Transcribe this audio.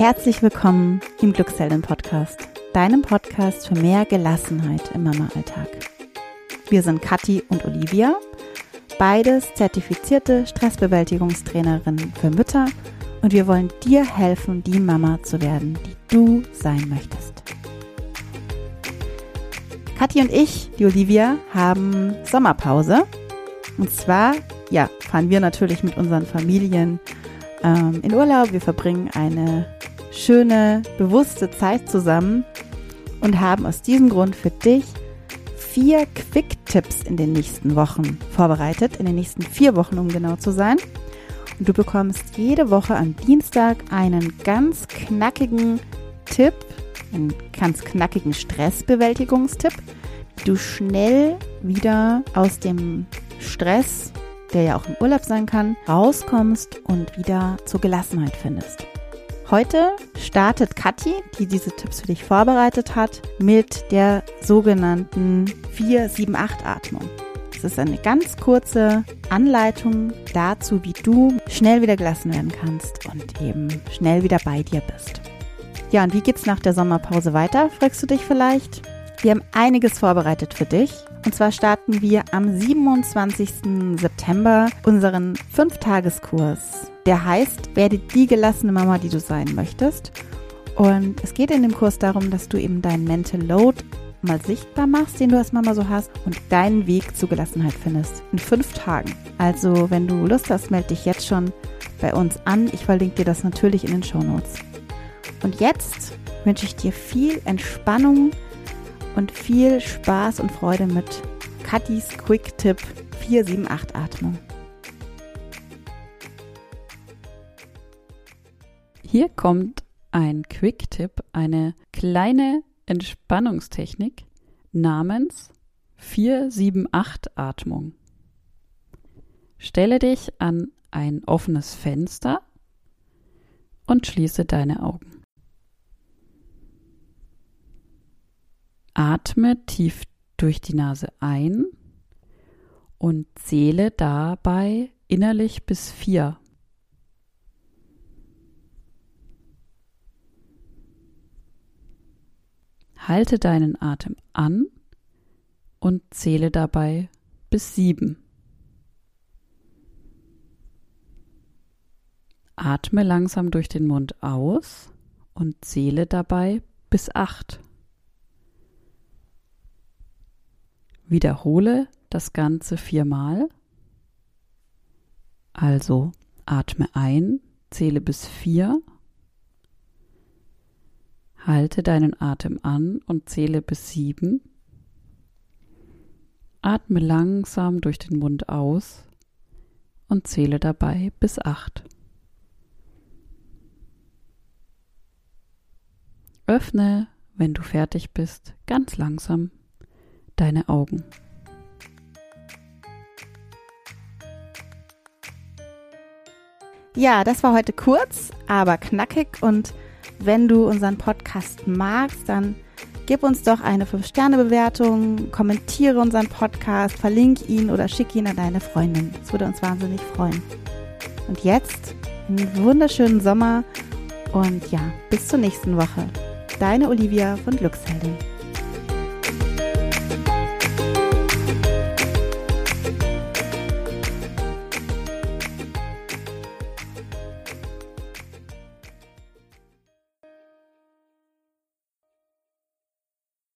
Herzlich willkommen im Glückshelden Podcast, deinem Podcast für mehr Gelassenheit im Mama-Alltag. Wir sind Kathi und Olivia, beides zertifizierte Stressbewältigungstrainerinnen für Mütter und wir wollen dir helfen, die Mama zu werden, die du sein möchtest. Kathi und ich, die Olivia, haben Sommerpause. Und zwar, ja, fahren wir natürlich mit unseren Familien ähm, in Urlaub. Wir verbringen eine schöne, bewusste Zeit zusammen und haben aus diesem Grund für dich vier Quick-Tipps in den nächsten Wochen vorbereitet, in den nächsten vier Wochen, um genau zu sein. Und du bekommst jede Woche am Dienstag einen ganz knackigen Tipp, einen ganz knackigen Stressbewältigungstipp, wie du schnell wieder aus dem Stress, der ja auch im Urlaub sein kann, rauskommst und wieder zur Gelassenheit findest. Heute startet Kathi, die diese Tipps für dich vorbereitet hat, mit der sogenannten 4-7-8-Atmung. Das ist eine ganz kurze Anleitung dazu, wie du schnell wieder gelassen werden kannst und eben schnell wieder bei dir bist. Ja, und wie geht's nach der Sommerpause weiter, fragst du dich vielleicht? Wir haben einiges vorbereitet für dich. Und zwar starten wir am 27. September unseren Fünftageskurs. Der heißt, werde die gelassene Mama, die du sein möchtest. Und es geht in dem Kurs darum, dass du eben deinen Mental Load mal sichtbar machst, den du als Mama so hast und deinen Weg zur Gelassenheit findest. In fünf Tagen. Also, wenn du Lust hast, melde dich jetzt schon bei uns an. Ich verlinke dir das natürlich in den Show Notes. Und jetzt wünsche ich dir viel Entspannung und viel Spaß und Freude mit Katis Quick Tip 478 Atmung. Hier kommt ein Quick Tip, eine kleine Entspannungstechnik namens 478 Atmung. Stelle dich an ein offenes Fenster und schließe deine Augen. Atme tief durch die Nase ein und zähle dabei innerlich bis vier. Halte deinen Atem an und zähle dabei bis sieben. Atme langsam durch den Mund aus und zähle dabei bis acht. Wiederhole das Ganze viermal. Also atme ein, zähle bis vier, halte deinen Atem an und zähle bis sieben. Atme langsam durch den Mund aus und zähle dabei bis acht. Öffne, wenn du fertig bist, ganz langsam deine Augen. Ja, das war heute kurz, aber knackig und wenn du unseren Podcast magst, dann gib uns doch eine 5-Sterne-Bewertung, kommentiere unseren Podcast, verlinke ihn oder schick ihn an deine Freundin. Das würde uns wahnsinnig freuen. Und jetzt einen wunderschönen Sommer und ja, bis zur nächsten Woche. Deine Olivia von Glücksheldin. Bye.